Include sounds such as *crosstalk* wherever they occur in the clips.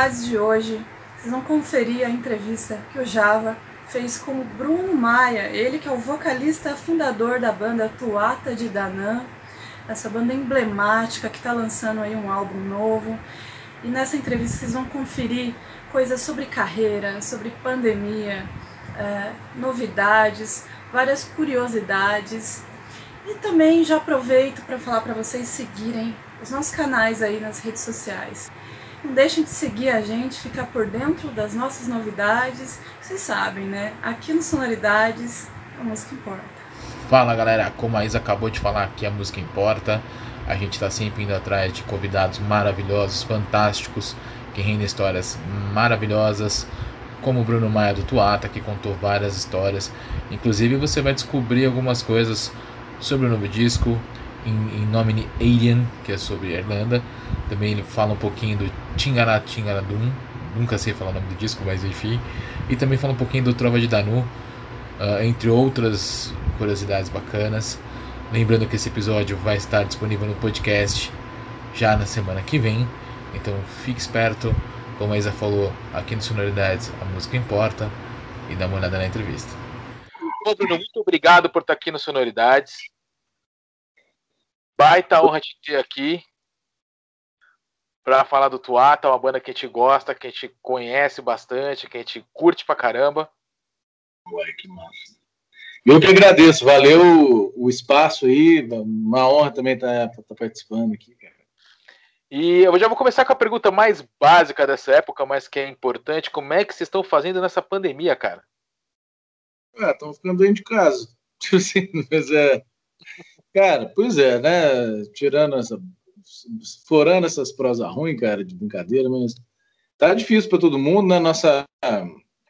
Sonoridades de hoje, vocês vão conferir a entrevista que o Java fez com o Bruno Maia, ele que é o vocalista fundador da banda Tuata de Danã, essa banda emblemática que está lançando aí um álbum novo. E nessa entrevista vocês vão conferir coisas sobre carreira, sobre pandemia, é, novidades, várias curiosidades. E também já aproveito para falar para vocês seguirem os nossos canais aí nas redes sociais. Não deixem de seguir a gente, ficar por dentro das nossas novidades. Vocês sabem, né? Aqui no Sonoridades, a música importa. Fala galera, como a Isa acabou de falar aqui, a música importa. A gente está sempre indo atrás de convidados maravilhosos, fantásticos, que rendem histórias maravilhosas, como o Bruno Maia do Tuata, que contou várias histórias. Inclusive você vai descobrir algumas coisas sobre o novo disco, em, em nome Alien, que é sobre a Irlanda. Também ele fala um pouquinho do Tingara Tingaradum, nunca sei falar o nome do disco, mas enfim. E também fala um pouquinho do Trova de Danu, uh, entre outras curiosidades bacanas. Lembrando que esse episódio vai estar disponível no podcast já na semana que vem. Então fique esperto, como a Isa falou, aqui no Sonoridades a música importa e dá uma olhada na entrevista. Bom, Bruno, muito obrigado por estar aqui no Sonoridades. Baita honra te ter aqui para falar do Tuata, uma banda que a gente gosta, que a gente conhece bastante, que a gente curte pra caramba. Ué, que massa. Eu que agradeço, valeu o espaço aí, uma honra também estar tá, tá participando aqui, cara. E eu já vou começar com a pergunta mais básica dessa época, mas que é importante. Como é que vocês estão fazendo nessa pandemia, cara? Ah, estamos ficando dentro de casa. *laughs* Mas é. Cara, pois é, né? Tirando essa. Forando essas prosas ruins, cara, de brincadeira, mas tá difícil para todo mundo, né? Nossa.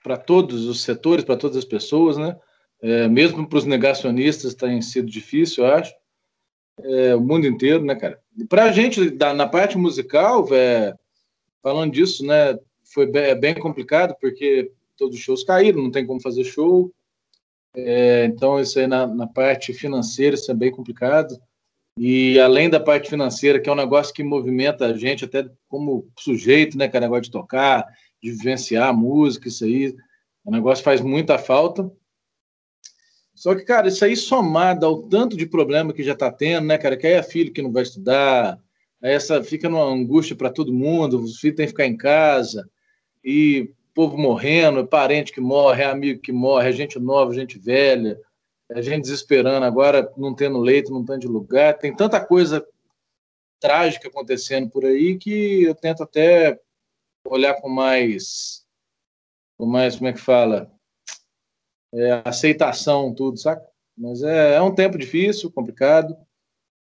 Para todos os setores, para todas as pessoas, né? É, mesmo para os negacionistas tem sido difícil, eu acho. É, o mundo inteiro, né, cara? Para a gente, da, na parte musical, véio, falando disso, né? Foi bem, é bem complicado, porque todos os shows caíram, não tem como fazer show. É, então, isso aí na, na, parte financeira, isso é bem complicado. E além da parte financeira, que é um negócio que movimenta a gente até como sujeito, né, é negócio de tocar, de vivenciar música, isso aí, o negócio faz muita falta. Só que, cara, isso aí somado ao tanto de problema que já está tendo, né, cara, que aí é filho que não vai estudar, essa fica numa angústia para todo mundo, os filhos têm que ficar em casa, e povo morrendo, parente que morre, é amigo que morre, é gente nova, gente velha, é gente desesperando agora, não tendo leito, não tendo de lugar. Tem tanta coisa trágica acontecendo por aí que eu tento até olhar com mais, com mais como é que fala, é, aceitação, tudo, saca? Mas é, é um tempo difícil, complicado,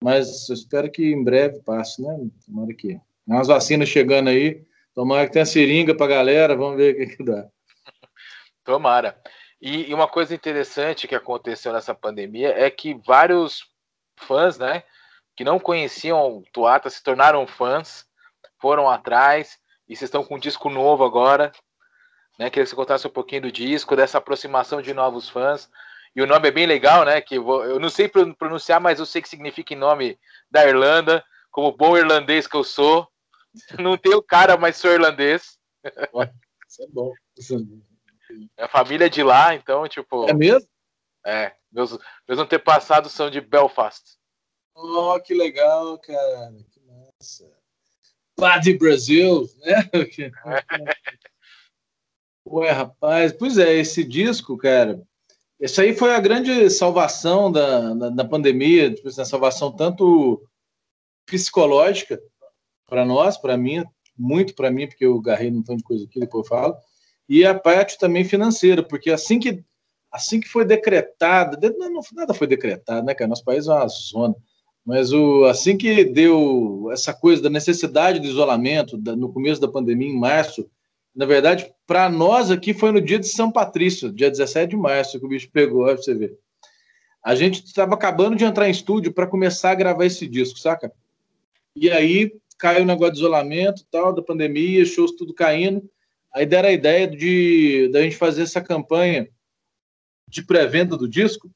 mas eu espero que em breve passe, né? Tomara que. Tem umas vacinas chegando aí, Tomara que tenha seringa para a galera, vamos ver o que, que dá. *laughs* Tomara. E, e, uma coisa interessante que aconteceu nessa pandemia é que vários fãs, né, que não conheciam o Tuata se tornaram fãs, foram atrás e vocês estão com um disco novo agora, né? Queria que você contasse um pouquinho do disco, dessa aproximação de novos fãs. E o nome é bem legal, né? Que vou, eu não sei pronunciar, mas eu sei que significa em nome da Irlanda, como bom irlandês que eu sou. *laughs* Não tenho cara, mas sou irlandês. Isso é bom. É a família de lá, então, tipo. É mesmo? É. Meus, meus antepassados são de Belfast. Oh, que legal, cara. Que massa. Padre Brasil, né? *laughs* Ué, rapaz. Pois é, esse disco, cara. Esse aí foi a grande salvação da, da, da pandemia, tipo, assim, a salvação tanto psicológica, para nós, para mim, muito para mim, porque eu garrei um tanto de coisa aqui, depois eu falo, e a parte também financeira, porque assim que assim que foi decretada, não, nada foi decretado, né, cara? Nosso país é uma zona. Mas o, assim que deu essa coisa da necessidade de isolamento, da, no começo da pandemia, em março, na verdade, para nós aqui foi no dia de São Patrício, dia 17 de março, que o bicho pegou, aí você ver. A gente estava acabando de entrar em estúdio para começar a gravar esse disco, saca? E aí caiu o negócio de isolamento tal, da pandemia, shows tudo caindo. Aí deram a ideia de da gente fazer essa campanha de pré-venda do disco.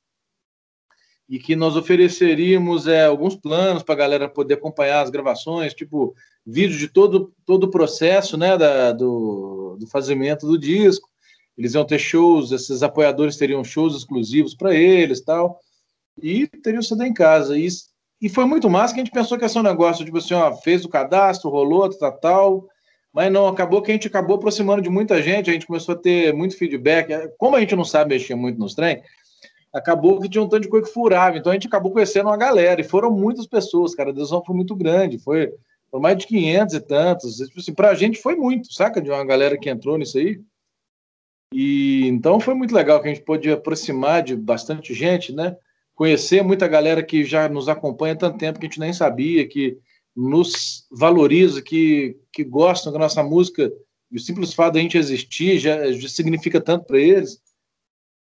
e que nós ofereceríamos é, alguns planos para a galera poder acompanhar as gravações, tipo vídeo de todo, todo o processo né, da, do, do fazimento do disco. Eles iam ter shows, esses apoiadores teriam shows exclusivos para eles tal, e teriam o CD em casa. E, e foi muito massa que a gente pensou que ia ser um negócio, tipo assim, ó, fez o cadastro, rolou, tal, tal, mas não, acabou que a gente acabou aproximando de muita gente, a gente começou a ter muito feedback. Como a gente não sabe mexer muito nos trem, acabou que tinha um tanto de coisa que furava. Então a gente acabou conhecendo uma galera, e foram muitas pessoas, cara. A adesão foi muito grande, foi, foi mais de 500 e tantos. Tipo assim, pra gente foi muito, saca? De uma galera que entrou nisso aí. E então foi muito legal que a gente pôde aproximar de bastante gente, né? Conhecer muita galera que já nos acompanha há tanto tempo que a gente nem sabia, que nos valoriza, que, que gostam da nossa música. E o simples fato de a gente existir já, já significa tanto para eles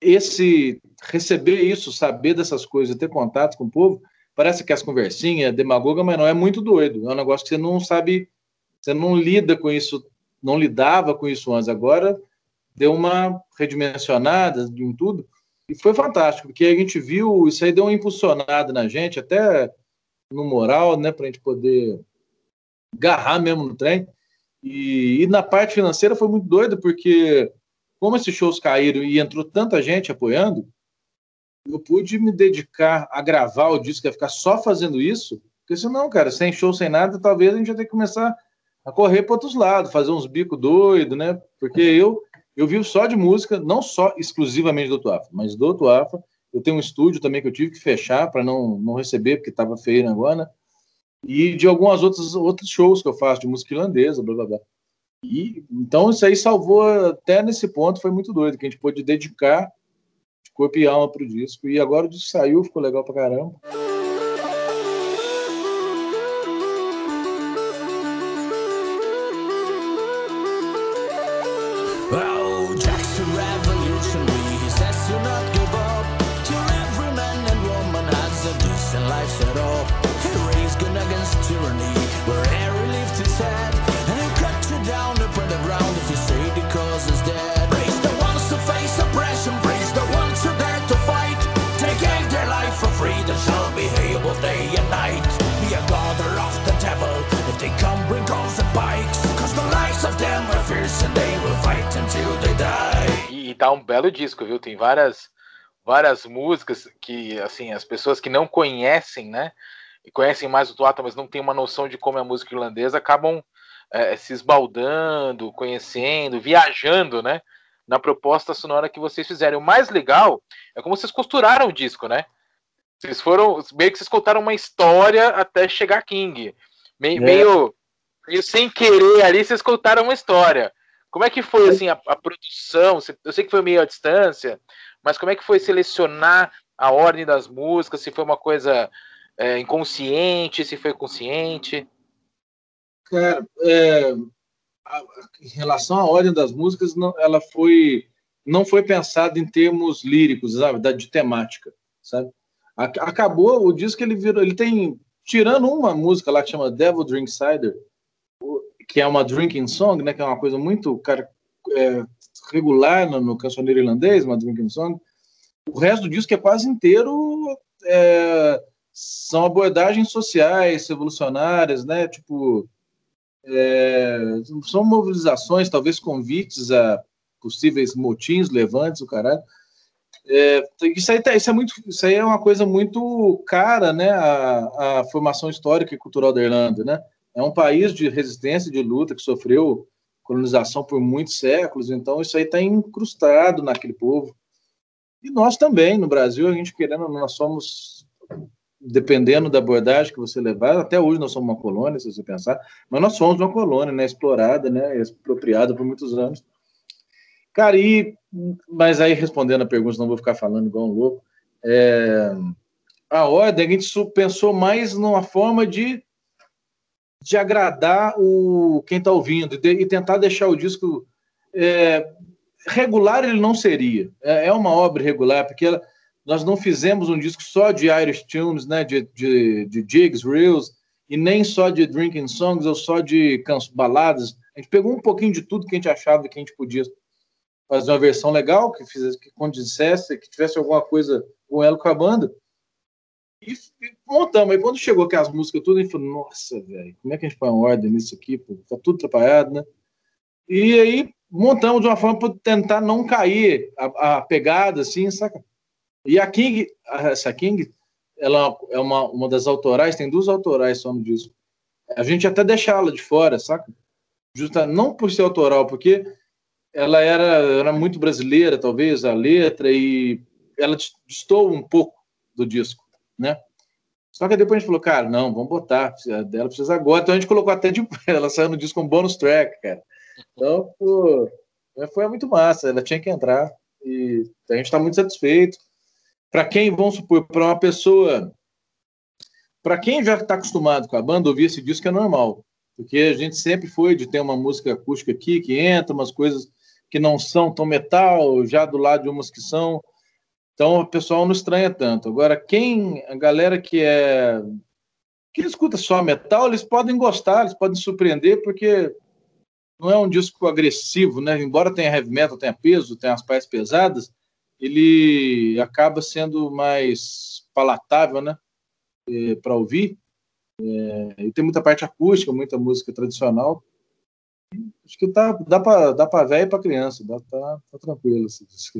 esse receber isso, saber dessas coisas, ter contato com o povo, parece que as conversinhas, demagoga, mas não é muito doido. É um negócio que você não sabe, você não lida com isso, não lidava com isso antes. Agora deu uma redimensionada em tudo e foi fantástico, porque a gente viu, isso aí deu uma impulsionada na gente, até no moral, né, para a gente poder agarrar mesmo no trem. E, e na parte financeira foi muito doido, porque como esses shows caíram e entrou tanta gente apoiando, eu pude me dedicar a gravar o disco, a ficar só fazendo isso, porque senão, cara, sem show, sem nada, talvez a gente ia ter que começar a correr para outros lados, fazer uns bicos doidos, né? Porque eu eu vivo só de música, não só exclusivamente do Tuafa, mas do Tuafa. Eu tenho um estúdio também que eu tive que fechar para não, não receber, porque estava feio agora, né? E de algumas outras outros shows que eu faço de música irlandesa, blá blá blá. E, então isso aí salvou até nesse ponto, foi muito doido, que a gente pôde dedicar e alma pro disco. E agora o disco saiu, ficou legal pra caramba. Tá um belo disco, viu? Tem várias várias músicas que assim as pessoas que não conhecem, né? E conhecem mais o Tuata, mas não tem uma noção de como é a música irlandesa, acabam é, se esbaldando, conhecendo, viajando, né? Na proposta sonora que vocês fizeram. O mais legal é como vocês costuraram o disco, né? Vocês foram meio que vocês contaram uma história até chegar King. Meio, é. meio, meio sem querer ali, vocês contaram uma história. Como é que foi assim a, a, produção? Eu sei que foi meio à distância, mas como é que foi selecionar a ordem das músicas? Se foi uma coisa é, inconsciente, se foi consciente? Cara, é, a, em relação à ordem das músicas, não, ela foi não foi pensada em termos líricos, sabe, de temática, sabe? Acabou o disco ele virou, ele tem tirando uma música lá que chama Devil Drink Cider, que é uma drinking song, né, que é uma coisa muito cara, é, regular no, no cancioneiro irlandês, uma drinking song. O resto do disco é quase inteiro é, são abordagens sociais, revolucionárias, né? Tipo, é, são mobilizações, talvez convites a possíveis motins, levantes, o caralho. É, isso, aí, tá, isso, é muito, isso aí é uma coisa muito cara, né? A, a formação histórica e cultural da Irlanda, né? É um país de resistência, de luta, que sofreu colonização por muitos séculos, então isso aí está incrustado naquele povo. E nós também, no Brasil, a gente querendo, nós somos, dependendo da abordagem que você levar, até hoje nós somos uma colônia, se você pensar, mas nós somos uma colônia, né, explorada, né, expropriada por muitos anos. Cara, e, mas aí respondendo a pergunta, não vou ficar falando igual um louco, é, a ordem, a gente pensou mais numa forma de de agradar o quem está ouvindo e tentar deixar o disco é, regular ele não seria. É, é, uma obra regular porque ela, nós não fizemos um disco só de Irish tunes né de, de, de jigs reels e nem só de drinking songs ou só de baladas. A gente pegou um pouquinho de tudo que a gente achava que a gente podia fazer uma versão legal que fizesse que condissesse que tivesse alguma coisa com ela com a banda E, montamos. Aí quando chegou aquelas músicas tudo, a gente falou, nossa, velho, como é que a gente põe ordem nisso aqui? Pô? Tá tudo atrapalhado, né? E aí montamos de uma forma para tentar não cair a, a, pegada, assim, saca? E a King, essa King, ela é uma, uma das autorais, tem duas autorais só no disco. A gente até deixá-la de fora, saca? Justa, não por ser autoral, porque ela era, era muito brasileira, talvez, a letra, e ela distou um pouco do disco, né? Só que depois a gente falou, cara, não, vamos botar, dela precisa agora. Então a gente colocou até de. *laughs* Ela saiu no disco como bônus track, cara. Então, pô, foi muito massa, ela tinha que entrar e a gente está muito satisfeito. Para quem, vamos supor, para uma pessoa. Para quem já está acostumado com a banda, ouvir esse disco é normal, porque a gente sempre foi de ter uma música acústica aqui que entra, umas coisas que não são tão metal, já do lado de umas que são. Então o pessoal não estranha tanto. Agora, quem, a galera que é que escuta só metal, eles podem gostar, eles podem surpreender, porque não é um disco agressivo, né? Embora tenha heavy metal, tenha peso, tenha as partes pesadas, ele acaba sendo mais palatável, né? É, para ouvir. É, e tem muita parte acústica, muita música tradicional. Acho que tá, dá para dá para velho e para criança, dá, tá, tá tranquilo esse disco.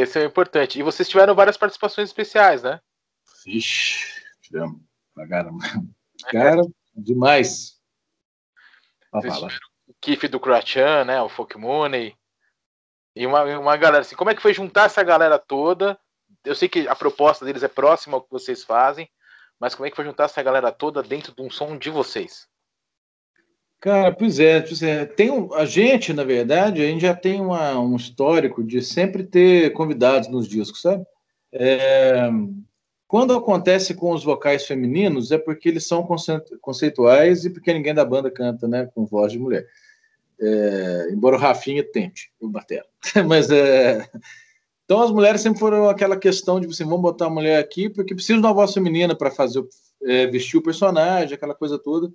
Esse é o importante. E vocês tiveram várias participações especiais, né? Vixe, tivemos. Pagaram. Cara, demais. O Kiff do Croatian, né? O Folk Money. E uma, uma galera assim, como é que foi juntar essa galera toda? Eu sei que a proposta deles é próxima ao que vocês fazem, mas como é que foi juntar essa galera toda dentro de um som de vocês? Cara, pois é, pois é. Tem um, a gente, na verdade, a gente já tem uma, um histórico de sempre ter convidados nos discos, sabe? É, quando acontece com os vocais femininos, é porque eles são conceituais e porque ninguém da banda canta, né, com voz de mulher. É, embora o Rafinha tente, o batera. *laughs* Mas é. Então as mulheres sempre foram aquela questão de assim, vamos botar a mulher aqui porque precisa de uma voz feminina para fazer é, vestir o personagem, aquela coisa toda.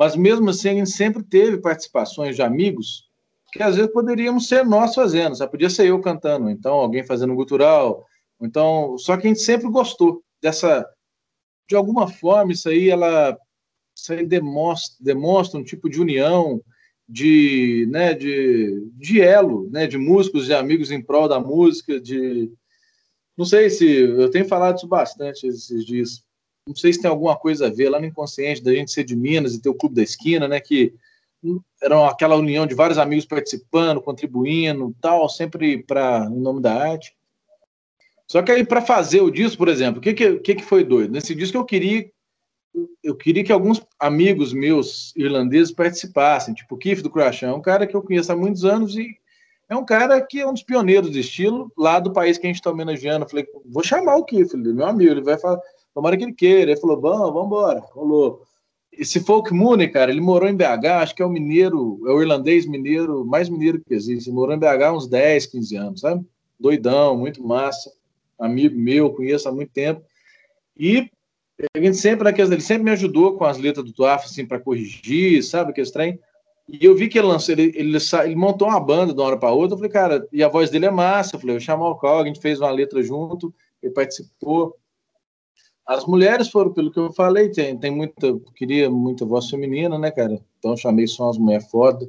Mas mesmo assim, a gente sempre teve participações de amigos que às vezes poderíamos ser nós fazendo, sabe? Podia ser eu cantando, então alguém fazendo gutural, então, só que a gente sempre gostou dessa de alguma forma isso aí ela isso aí demonstra, demonstra um tipo de união, de, né, de, de elo, né, de músicos e amigos em prol da música, de não sei se eu tenho falado isso bastante esses dias não sei se tem alguma coisa a ver lá no inconsciente da gente ser de Minas e ter o Clube da Esquina, né? Que era aquela união de vários amigos participando, contribuindo, tal, sempre para em nome da arte. Só que aí para fazer o disco, por exemplo, o que, que que foi doido? Nesse disco eu queria eu queria que alguns amigos meus irlandeses participassem, tipo o Keith do Crash, é um cara que eu conheço há muitos anos e é um cara que é um dos pioneiros de estilo lá do país que a gente está homenageando. Eu falei, vou chamar o Keith, meu amigo, ele vai falar Tomara que ele queira. Ele falou, vamos, vamos embora. Rolou. Esse Folk Mooney, cara, ele morou em BH, acho que é o mineiro, é o irlandês mineiro, mais mineiro que existe. Ele morou em BH há uns 10, 15 anos, sabe? Doidão, muito massa. Amigo meu, conheço há muito tempo. E a gente sempre, ele sempre me ajudou com as letras do Tuaf, assim, para corrigir, sabe? Que estranho. E eu vi que ele lançou, ele, ele, ele, montou uma banda de uma hora para outra. Eu falei, cara, e a voz dele é massa. Eu falei, eu chamar o Cal, a gente fez uma letra junto, ele participou. As mulheres foram, pelo que eu falei, tem, tem muita, queria muita voz feminina, né, cara? Então chamei só as mulheres foda.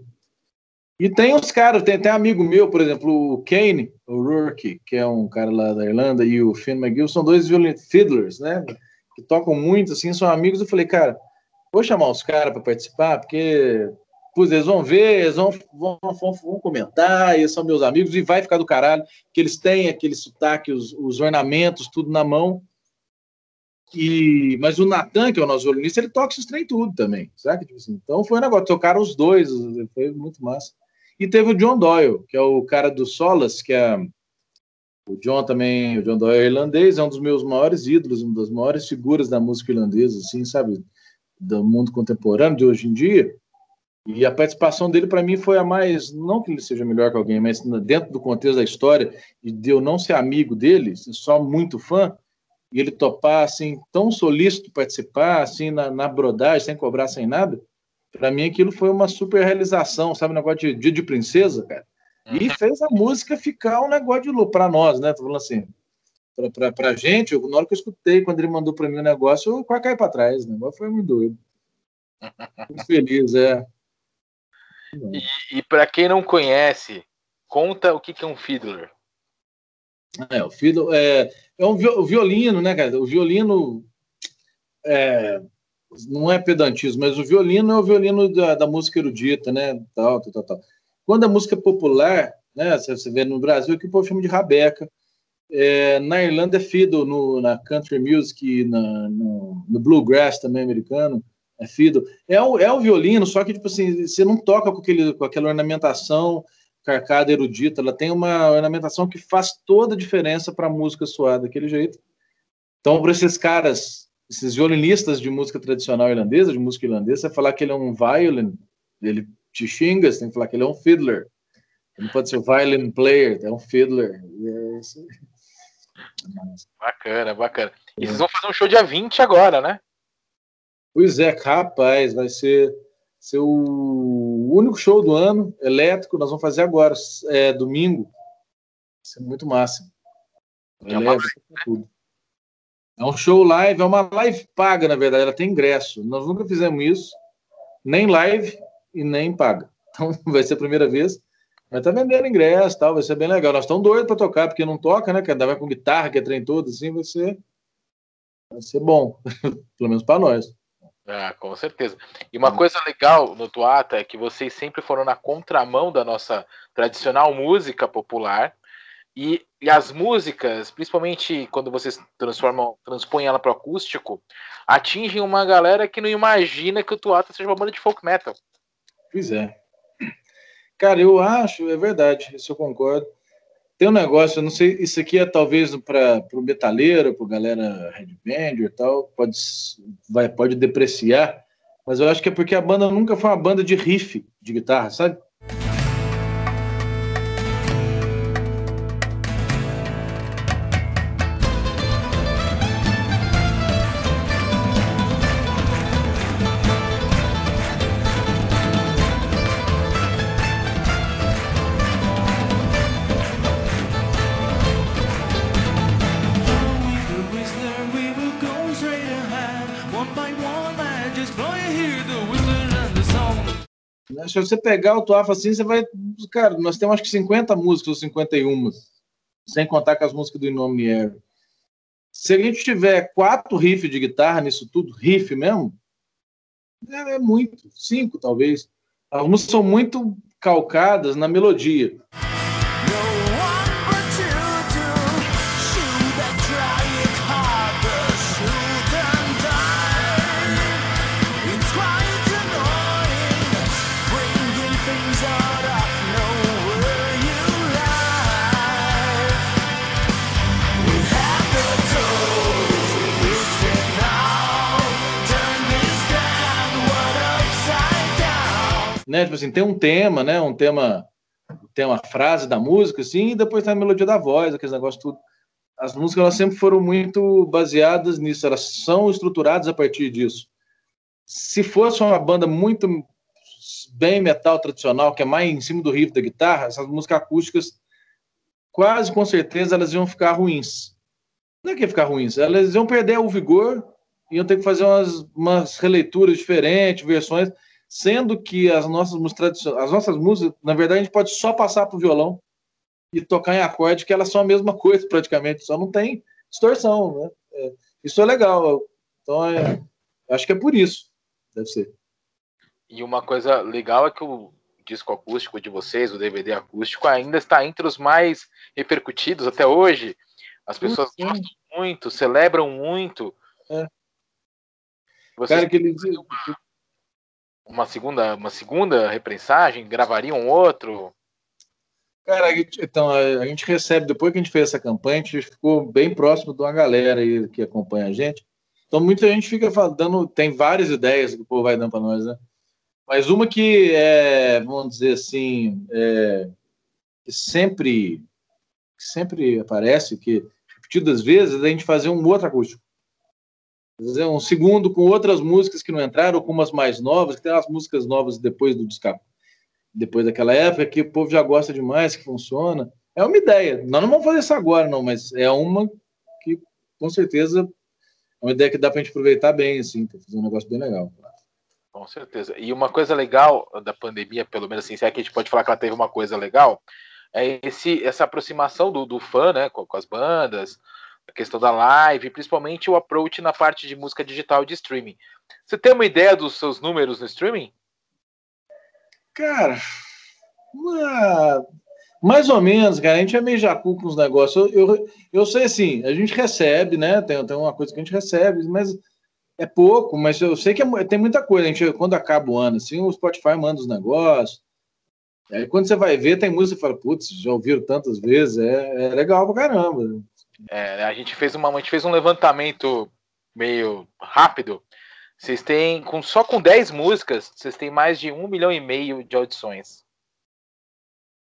E tem uns caras, tem até amigo meu, por exemplo, o Kane, o Rourke, que é um cara lá da Irlanda, e o Finn McGill, são dois fiddlers, né? Que tocam muito, assim, são amigos. Eu falei, cara, vou chamar os caras para participar, porque pois eles vão ver, eles vão, vão, vão, vão, comentar, eles são meus amigos, e vai ficar do caralho, que eles têm aquele sotaque, os, os ornamentos, tudo na mão. E, mas o Natan, que é o nosso violinista, ele toca esses trem tudo também, sabe? Tipo assim, então foi um negócio, tocaram os dois, foi muito massa. E teve o John Doyle, que é o cara do Solas, que é o John também, o John Doyle é irlandês, é um dos meus maiores ídolos, uma das maiores figuras da música irlandesa, assim, sabe? Do mundo contemporâneo de hoje em dia. E a participação dele, para mim, foi a mais. Não que ele seja melhor que alguém, mas dentro do contexto da história, e de eu não ser amigo dele, só muito fã, e ele topar, assim, tão solícito participar, assim, na, na brodagem, sem cobrar, sem nada, para mim aquilo foi uma super realização, sabe? Um negócio de dia de princesa, cara. E uhum. fez a música ficar um negócio de louco para nós, né? Tô falando assim, pra, pra, gente, eu, na hora que eu escutei, quando ele mandou para mim o negócio, eu quase caí para trás, né? Foi muito doido. *laughs* Muito feliz, é. E, e para quem não conhece, conta o que, que é um fiddler. É, o fiddle é, é um violino, né, cara? O violino é, não é pedantismo, mas o violino é o violino da, da música erudita, né? Tal, tal, tal. Quando a música é popular, né? Você vê no Brasil que o povo chama de rabeca. É, na Irlanda é fiddle, no, na country music, na, no, no bluegrass também americano é fido. É o, é o violino, só que tipo assim, você não toca com, aquele, com aquela ornamentação carcada erudita, ela tem uma ornamentação que faz toda a diferença para a música soar daquele jeito. Então, para esses caras, esses violinistas de música tradicional irlandesa, de música irlandesa, você falar que ele é um violin, ele te xinga, você tem que falar que ele é um fiddler. Ele não pode ser um violin player, é um fiddler. É bacana, bacana. E vocês vão fazer um show dia 20 agora, né? Pois é, rapaz, vai ser, ser o único show do ano elétrico. Nós vamos fazer agora, é, domingo. Vai ser muito massa. É, tudo. é um show live, é uma live paga, na verdade, ela tem ingresso. Nós nunca fizemos isso, nem live e nem paga. *laughs* Então vai ser a primeira vez. Mas tá vendendo ingresso tal, vai ser bem legal. Nós estamos doidos para tocar, porque não toca, né? Que andava com guitarra, que é trem todo, assim, vai ser. Vai ser bom, *laughs* pelo menos para nós. Ah, com certeza. E uma coisa legal no Tuata é que vocês sempre foram na contramão da nossa tradicional música popular. E, e as músicas, principalmente quando vocês transformam, transpõem ela para acústico, atingem uma galera que não imagina que o Tuata seja uma banda de folk metal. Pois é. Cara, eu acho, é verdade, isso eu concordo. Tem um negócio, eu não sei, isso aqui é talvez para o metaleiro, para galera headbanger e tal, pode, vai, pode depreciar, mas eu acho que é porque a banda nunca foi uma banda de riff de guitarra, sabe? Se você pegar o Tuafa assim, você vai. Cara, nós temos acho que 50 músicas ou 51, sem contar com as músicas do Inomier. Se a gente tiver quatro riffs de guitarra nisso tudo, riff mesmo, é, é muito, cinco talvez. As músicas são muito calcadas na melodia. Né? Tipo assim, tem um tema, né? Um tema, tem uma frase da música, assim, e depois tem a melodia da voz, aqueles negócios tudo. As músicas elas sempre foram muito baseadas nisso, elas são estruturadas a partir disso. Se fosse uma banda muito bem metal tradicional, que é mais em cima do riff da guitarra, essas músicas acústicas, quase com certeza elas iam ficar ruins. Não é que ia ficar ruins, elas iam perder o vigor, iam ter que fazer umas, umas releituras diferentes, versões sendo que as nossas músicas as nossas músicas, na verdade, a gente pode só passar para o violão e tocar em acorde, que elas são a mesma *laughs* coisa praticamente, só não tem distorção, né? É, isso é legal. Então, é, acho que é por isso, deve ser. E uma coisa legal é que o disco acústico de vocês, o DVD acústico, ainda está entre os mais repercutidos até hoje. As pessoas Sim. gostam muito, celebram muito. É. Vocês Cara, eles, uma segunda, uma segunda reprensagem? Gravariam outro? Cara, então a gente recebe, depois que a gente fez essa campanha, a gente ficou bem próximo de uma galera aí que acompanha a gente. Então muita gente fica dando, tem várias ideias que o povo vai dando para nós, né? Mas uma que é, vamos dizer assim, é, que sempre, que sempre aparece, que repetidas vezes, é a gente fazer um outro acústico. Um segundo com outras músicas que não entraram, com umas mais novas, que tem umas músicas novas depois do disco, depois daquela época, que o povo já gosta demais, que funciona. É uma ideia. Nós não vamos fazer isso agora, não, mas é uma que, com certeza, é uma ideia que dá para a gente aproveitar bem, assim, para fazer um negócio bem legal. Com certeza. E uma coisa legal da pandemia, pelo menos assim, se é que a gente pode falar que ela teve uma coisa legal, é esse, essa aproximação do, do fã, né, com, com, as bandas, a questão da live, principalmente o approach na parte de música digital de streaming. Você tem uma ideia dos seus números no streaming? Cara, uma... mais ou menos, cara. A gente é meio jacu com os negócios. Eu, eu, eu sei assim, a gente recebe, né? Tem, tem uma coisa que a gente recebe, mas é pouco, mas eu sei que é, tem muita coisa. A gente, quando acaba o ano, assim, o Spotify manda os negócios. Aí quando você vai ver, tem música e fala, putz, já ouviram tantas vezes, é, é legal pra caramba. É, a gente fez uma, a gente fez um levantamento meio rápido. Vocês têm, com, só com 10 músicas, vocês têm mais de um milhão e meio de audições.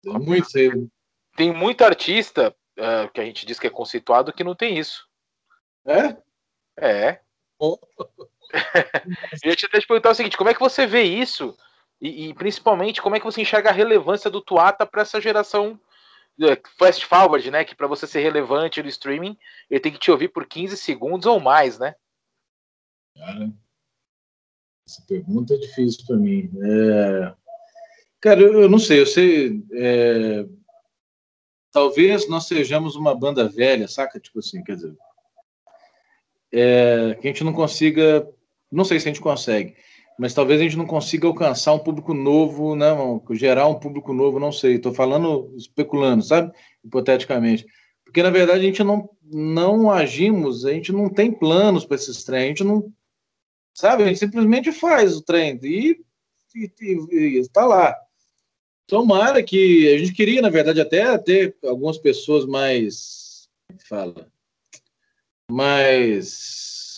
É muito cedo. Tem muito artista uh, que a gente diz que é conceituado que não tem isso. É? É. *laughs* eu ia te até te perguntar o seguinte: como é que você vê isso? E, e principalmente, como é que você enxerga a relevância do Tuata para essa geração fast forward, né? Que para você ser relevante no streaming, ele tem que te ouvir por 15 segundos ou mais, né? Cara, essa pergunta é difícil para mim. É... Cara, eu, eu, não sei, eu sei. É... Talvez nós sejamos uma banda velha, saca? Tipo assim, quer dizer, é, que a gente não consiga, não sei se a gente consegue, mas talvez a gente não consiga alcançar um público novo, né, gerar um público novo, não sei. Estou falando, especulando, sabe? Hipoteticamente. Porque, na verdade, a gente não, não agimos, a gente não tem planos para esses trem, a gente não. Sabe? A gente simplesmente faz o trem e está lá. Tomara que. A gente queria, na verdade, até ter algumas pessoas mais. Fala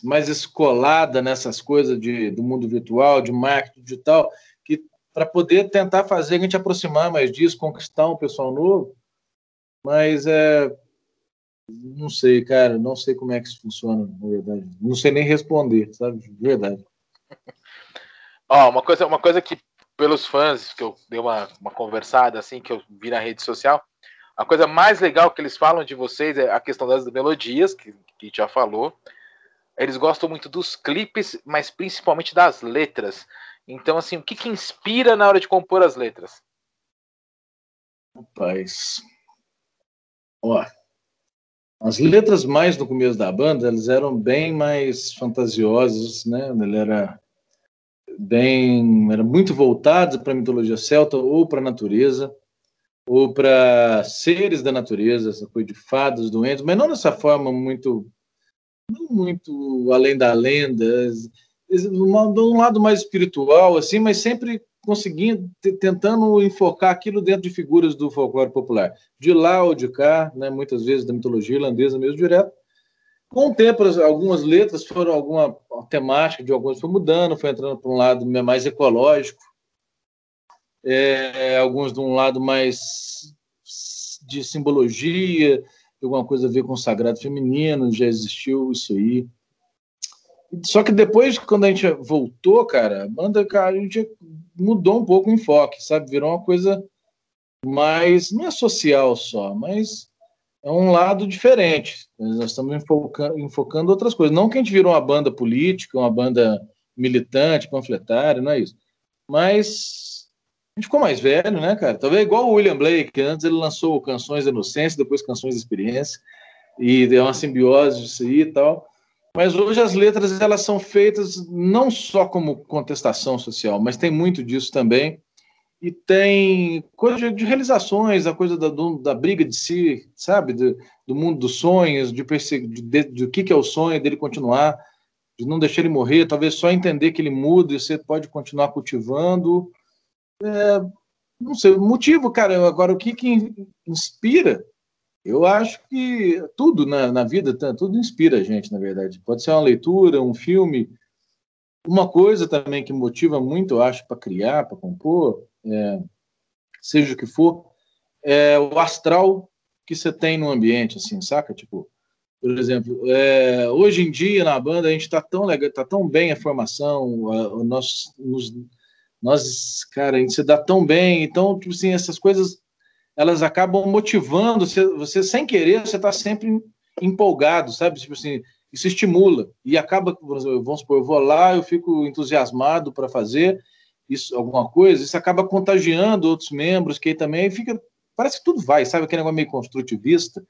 mais, escolada nessas coisas de, do mundo virtual, de marketing digital, que para poder tentar fazer a gente aproximar mais disso, conquistar um pessoal novo. Mas é, não sei, cara, não sei como é que isso funciona, na verdade. Não sei nem responder, sabe? De verdade. *laughs* Oh, uma coisa, uma coisa que pelos fãs que eu dei uma, uma conversada assim que eu vi na rede social, a coisa mais legal que eles falam de vocês é a questão das melodias, que, que já falou. Eles gostam muito dos clipes, mas principalmente das letras. Então, assim, o que, que inspira na hora de compor as letras? Rapaz. Ó, as letras mais no começo da banda, elas eram bem mais fantasiosas, né? Ele era bem, era muito voltada para a mitologia celta ou para a natureza ou para seres da natureza, essa coisa de fadas, doentes, mas não dessa forma muito, não muito além da lenda, de um lado mais espiritual, assim, mas sempre conseguindo, tentando enfocar aquilo dentro de figuras do folclore popular, de lá ou de cá, né, muitas vezes da mitologia irlandesa mesmo direto. Com o tempo, algumas letras foram alguma temática de algumas foi mudando, foi entrando para um lado mais ecológico, é, alguns de um lado mais de simbologia, alguma coisa a ver com o sagrado feminino, já existiu isso aí. Só que depois, quando a gente voltou, cara, a banda, cara, a gente mudou um pouco o enfoque, sabe? Virou uma coisa mais, não é social só, mas é um lado diferente. Nós estamos enfocando, enfocando outras coisas. Não que a gente virou uma banda política, uma banda militante, panfletária, não é isso. Mas gente ficou mais velho, né, cara? Talvez igual o William Blake, antes ele lançou Canções da Inocência, depois Canções da Experiência, e deu uma simbiose disso aí e tal. Mas hoje as letras elas são feitas não só como contestação social, mas tem muito disso também. E tem coisa de realizações, a coisa da, da briga de si, sabe? Do, do mundo dos sonhos, de de, de, do que, que é o sonho dele continuar, de não deixar ele morrer, talvez só entender que ele muda e você pode continuar cultivando é, não sei, o motivo, cara, agora o que, que inspira? Eu acho que tudo na, na vida, tudo inspira a gente, na verdade. Pode ser uma leitura, um filme, uma coisa também que motiva muito, eu acho, para criar, para compor, é, seja o que for, é o astral que você tem no ambiente, assim, saca? Tipo, por exemplo, é, hoje em dia na banda a gente está tão legal, tá tão bem a formação, a, a, nós, nos, nós, cara, a gente se dá tão bem, então, tipo assim, essas coisas elas acabam motivando você, você sem querer, você está sempre empolgado, sabe? Tipo assim, isso estimula e acaba, vamos supor, eu vou lá, eu fico entusiasmado para fazer isso, alguma coisa, isso acaba contagiando outros membros que também fica, parece que tudo vai, sabe? Aquele negócio meio construtivista,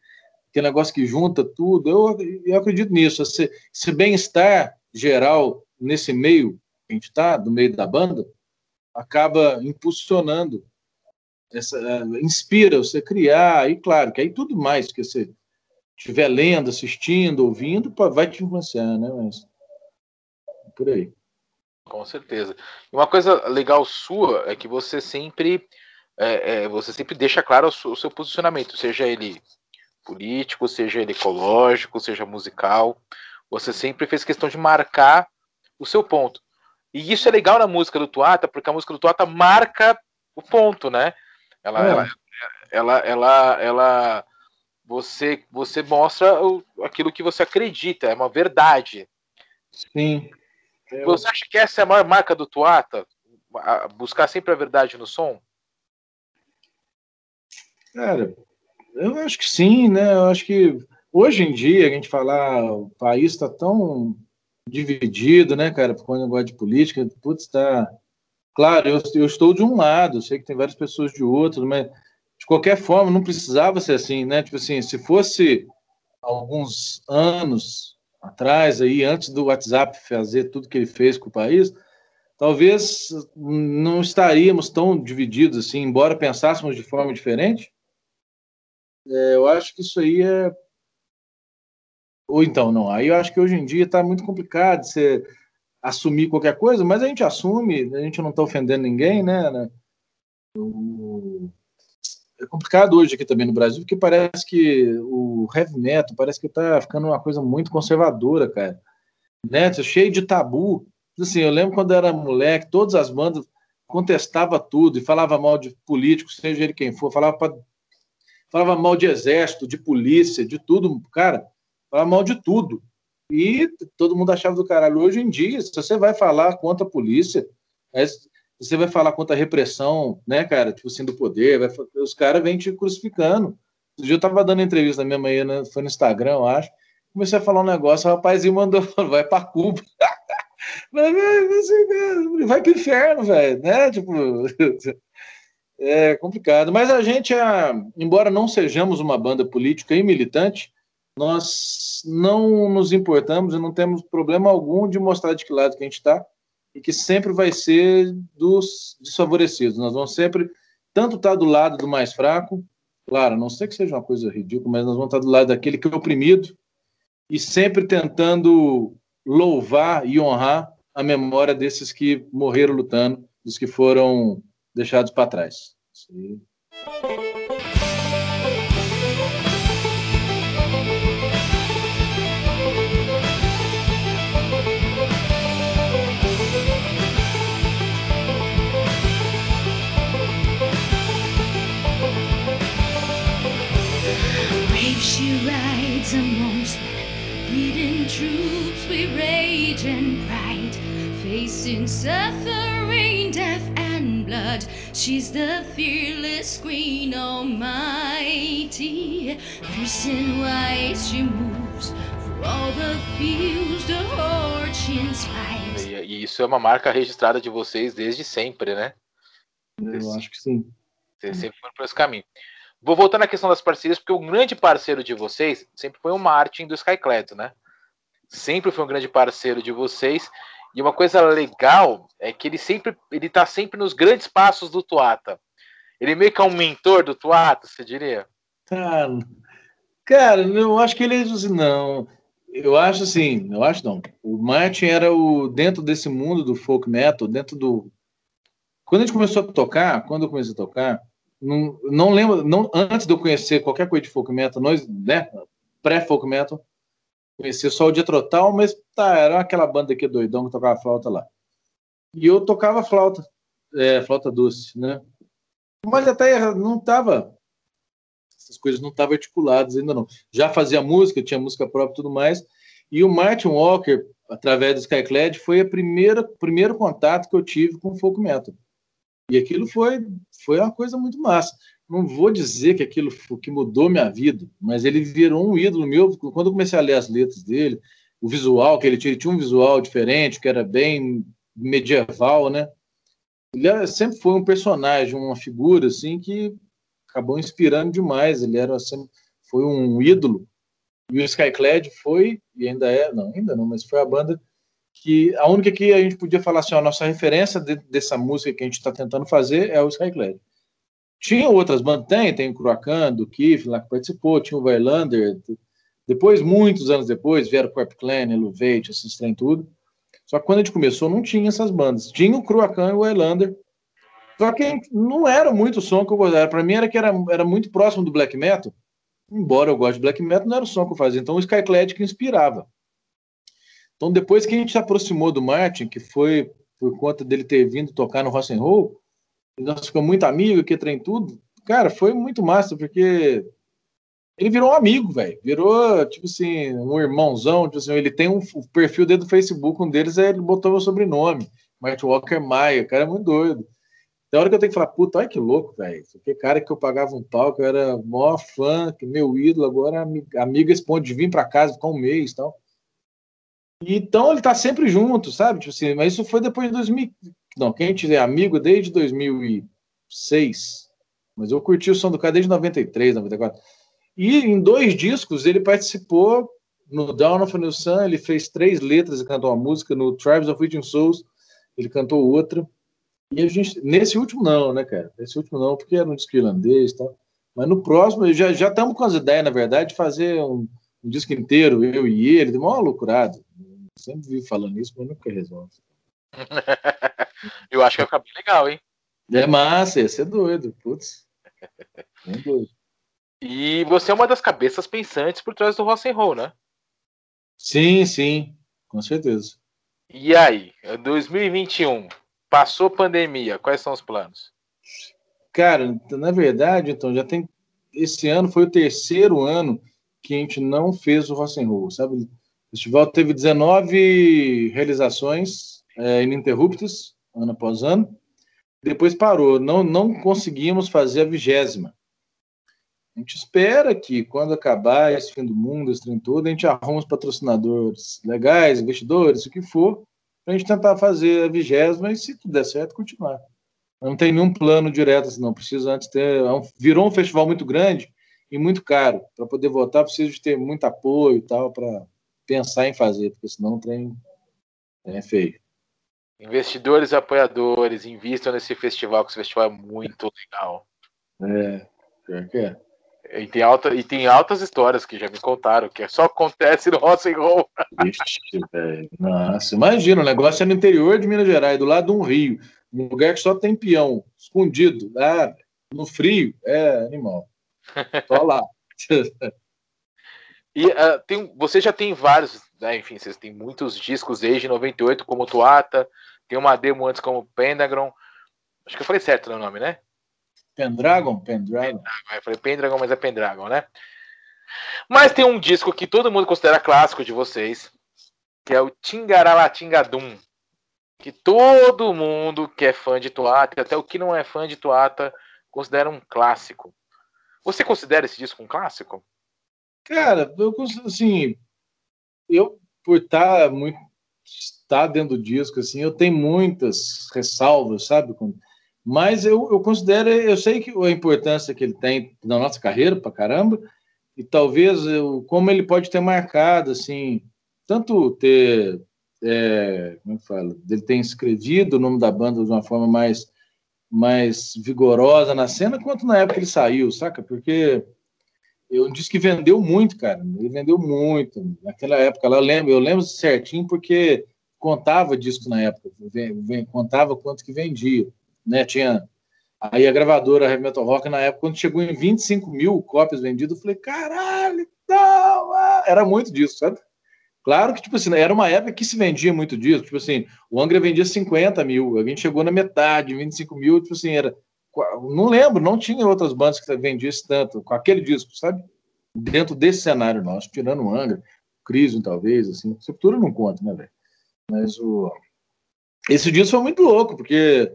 aquele negócio que junta tudo. Eu, eu acredito nisso, esse, esse bem-estar geral nesse meio que a gente está, do meio da banda, acaba impulsionando, essa, é, inspira você criar, e claro, que aí tudo mais que você estiver lendo, assistindo, ouvindo, vai te influenciar, né? Mas, por aí. Com certeza. Uma coisa legal sua é que você sempre é, é, você sempre deixa claro o seu, o seu posicionamento, seja ele político, seja ele ecológico, seja musical. Você sempre fez questão de marcar o seu ponto. E isso é legal na música do Tuata, porque a música do Tuata marca o ponto, né? Ela, é. ela, ela, ela, ela, você, você mostra o, aquilo que você acredita, é uma verdade. Sim. Você acha que essa é a maior marca do Tuata? Buscar sempre a verdade no som? Cara, eu acho que sim, né? Eu acho que hoje em dia a gente falar o país está tão dividido, né, cara, por quando negócio de política, putz, tá. Claro, eu, eu estou de um lado, sei que tem várias pessoas de outro, mas de qualquer forma não precisava ser assim, né? Tipo assim, se fosse alguns anos atrás, aí, antes do WhatsApp fazer tudo que ele fez com o país, talvez não estaríamos tão divididos assim, embora pensássemos de forma diferente. É, eu acho que isso aí é. Ou então, não. Aí eu acho que hoje em dia está muito complicado você assumir qualquer coisa, mas a gente assume, a gente não está ofendendo ninguém, né? né? É complicado hoje aqui também no Brasil, porque parece que o heavy metal parece que está ficando uma coisa muito conservadora, cara. Né? Cheio de tabu. Assim, eu lembro quando era moleque, todas as bandas contestava tudo e falava mal de político, seja ele quem for, falava para falava mal de exército, de polícia, de tudo, cara, falava mal de tudo. E todo mundo achava do caralho. Hoje em dia, se você vai falar contra a polícia, você vai falar contra a repressão, né, cara, tipo assim, do poder, vai, os caras vêm te crucificando. Um dia eu tava dando entrevista na minha manhã, né, foi no Instagram, eu acho, comecei a falar um negócio, o rapazinho mandou, *laughs* vai para Cuba. *laughs* vai, pro inferno, velho, né, tipo... *laughs* É complicado, mas a gente, embora não sejamos uma banda política e militante, nós não nos importamos e não temos problema algum de mostrar de que lado que a gente está e que sempre vai ser dos desfavorecidos. Nós vamos sempre tanto estar tá do lado do mais fraco, claro, não sei que seja uma coisa ridícula, mas nós vamos estar tá do lado daquele que é oprimido e sempre tentando louvar e honrar a memória desses que morreram lutando, dos que foram deixados para trás. Sim. She rides amongst the hidden troops we rage and pride, facing suffering, death, and blood. She's the fearless queen almighty. Fierce and white she moves through all the fields, the horde she inspires. E isso é uma marca registrada de vocês desde sempre, né? Eu acho que sim. Vocês sempre foram por esse caminho. Vou voltar na questão das parcerias, porque o grande parceiro de vocês sempre foi o Martin do Skycleto, né? Sempre foi um grande parceiro de vocês. E uma coisa legal é que ele sempre ele tá sempre nos grandes passos do Tuata. Ele meio que é um mentor do Tuata, você diria? Cara, cara, eu acho que ele é assim, não. Eu acho assim, eu acho não. O Martin era o dentro desse mundo do folk metal, dentro do quando a gente começou a tocar, quando eu comecei a tocar, não, não lembro, não, antes de eu conhecer qualquer coisa de folk metal, nós, né, pré folk metal, Conhecia só o Dia Trotal, mas tá, era aquela banda aqui doidão que tocava flauta lá. E eu tocava flauta, é, flauta doce, né? Mas até não tava essas coisas não estavam articuladas ainda não. Já fazia música, tinha música própria e tudo mais. E o Martin Walker, através do Skyclad, foi primeira primeiro contato que eu tive com o folk metal. E aquilo foi foi uma coisa muito massa. Não vou dizer que aquilo que mudou minha vida, mas ele virou um ídolo meu quando eu comecei a ler as letras dele, o visual que ele tinha, ele tinha um visual diferente, que era bem medieval, né? Ele sempre foi um personagem, uma figura assim que acabou inspirando demais. Ele era sempre foi um ídolo. E o Skyclad foi, e ainda é, não, ainda não, mas foi a banda que a única que a gente podia falar assim, a nossa referência de, dessa música que a gente está tentando fazer é o Skyclad. Tinha outras bandas, tem, tem o Cruacan, do Keith, lá que participou, tinha o Verlander. Depois, muitos anos depois, vieram o Corp Clan, Elevate, esses trem tudo. Só que quando a gente começou, não tinha essas bandas. Tinha o Cruacan e o Verlander, só que não era muito o som que eu gostava. Para mim era que era, era muito próximo do black metal. Embora eu goste de black metal, não era o som que eu fazia. Então o Skyclad que inspirava. Então depois que a gente se aproximou do Martin, que foi por conta dele ter vindo tocar no Rock and Roll, nós ficamos muito amigos, que trem tudo. Cara, foi muito massa, porque ele virou um amigo, velho. Virou, tipo assim, um irmãozão. Tipo assim, ele tem um perfil dentro do Facebook, um deles é, ele botou meu sobrenome, Martin Walker Maia. O cara é muito doido. Tem hora que eu tenho que falar, puta, olha que louco, velho. Que cara que eu pagava um pau, que eu era maior fã, que meu ídolo, agora amiga, amiga esse ponto de vir para casa, ficar um mês e tal. Então ele tá sempre junto, sabe? Tipo assim, mas isso foi depois de 2000. Não, quem é amigo desde 2006. Mas eu curti o som do cara desde 93, 94. E em dois discos ele participou no Down of a New Sun, ele fez três letras e cantou uma música. No Tribes of Witching Souls, ele cantou outra. E a gente, nesse último não, né, cara? Nesse último não, porque era um disco irlandês e tal. Mas no próximo, já estamos com as ideias, na verdade, de fazer um, um, disco inteiro, eu e ele, de uma loucurada. Sempre vi falando isso, mas nunca resolve. *laughs* eu acho que vai ficar bem legal, hein? É massa, ia ser doido, putz. Bem doido. E você é uma das cabeças pensantes por trás do rock and roll, né? Sim, sim, com certeza. E aí, 2021, Passou pandemia, quais são os planos? Cara, na verdade, então, já tem. Esse ano foi o terceiro ano que a gente não fez o Rock and Roll, sabe? O festival teve 19 realizações é, ininterruptas, ano após ano. Depois parou, não, não conseguimos fazer a vigésima. A gente espera que, quando acabar esse fim do mundo, esse trem todo, a gente arruma os patrocinadores legais, investidores, o que for, para a gente tentar fazer a vigésima e, se tudo der certo, continuar. Não tem nenhum plano direto, assim, não. Precisa antes ter. É virou um festival muito grande e muito caro. Para poder votar, precisa de ter muito apoio e tal para pensar em fazer, porque senão o trem é feio. Investidores apoiadores, invistam nesse festival, que esse festival é muito legal. É, pior que é. E tem, alta, e tem altas histórias que já me contaram, que só acontece no rock and roll. Ixi, velho. Nossa, imagina, o negócio é no interior de Minas Gerais, do lado de um rio, um lugar que só tem peão, escondido, ah, no frio, é animal. Só lá. *laughs* e uh, tem, você já tem vários, né, enfim, vocês têm muitos discos desde 98, como Tuata, tem uma demo antes como Pentagon. Acho que eu falei certo no nome, né? Pendragon? Pendragon. Eu falei Pendragon, mas é Pendragon, né? Mas tem um disco que todo mundo considera clássico de vocês, que é o Tingaralatingadum. Que todo mundo que é fã de Tuata, até o que não é fã de Tuata, considera um clássico. Você considera esse disco um clássico? Cara, eu assim, eu por estar muito estar dentro do disco assim, eu tenho muitas ressalvas, sabe? Mas eu, eu considero, eu sei que a importância que ele tem na nossa carreira para caramba, e talvez eu, como ele pode ter marcado, assim, tanto ter, é, como é que fala, ele ter escrevido o nome da banda de uma forma mais, mais vigorosa na cena, quanto na época ele saiu, saca? Porque eu disse que vendeu muito, cara, ele vendeu muito. Naquela época, eu lembro, eu lembro certinho porque contava disco na época, contava quanto que vendia né? Tinha aí a gravadora Heavy Metal Rock na época, quando chegou em 25 mil cópias vendidas, eu falei, caralho, não! Ah! Era muito disso, sabe? Claro que, tipo assim, era uma época que se vendia muito disco. Tipo assim, o Angra vendia 50 mil, a gente chegou na metade, 25 mil, tipo assim, era. Não lembro, não tinha outras bandas que vendiam tanto com aquele disco, sabe? Dentro desse cenário nosso, tirando o Angra, Crisium, talvez, assim. Sepultura não conta, né, velho? Mas o. Esse disco foi muito louco, porque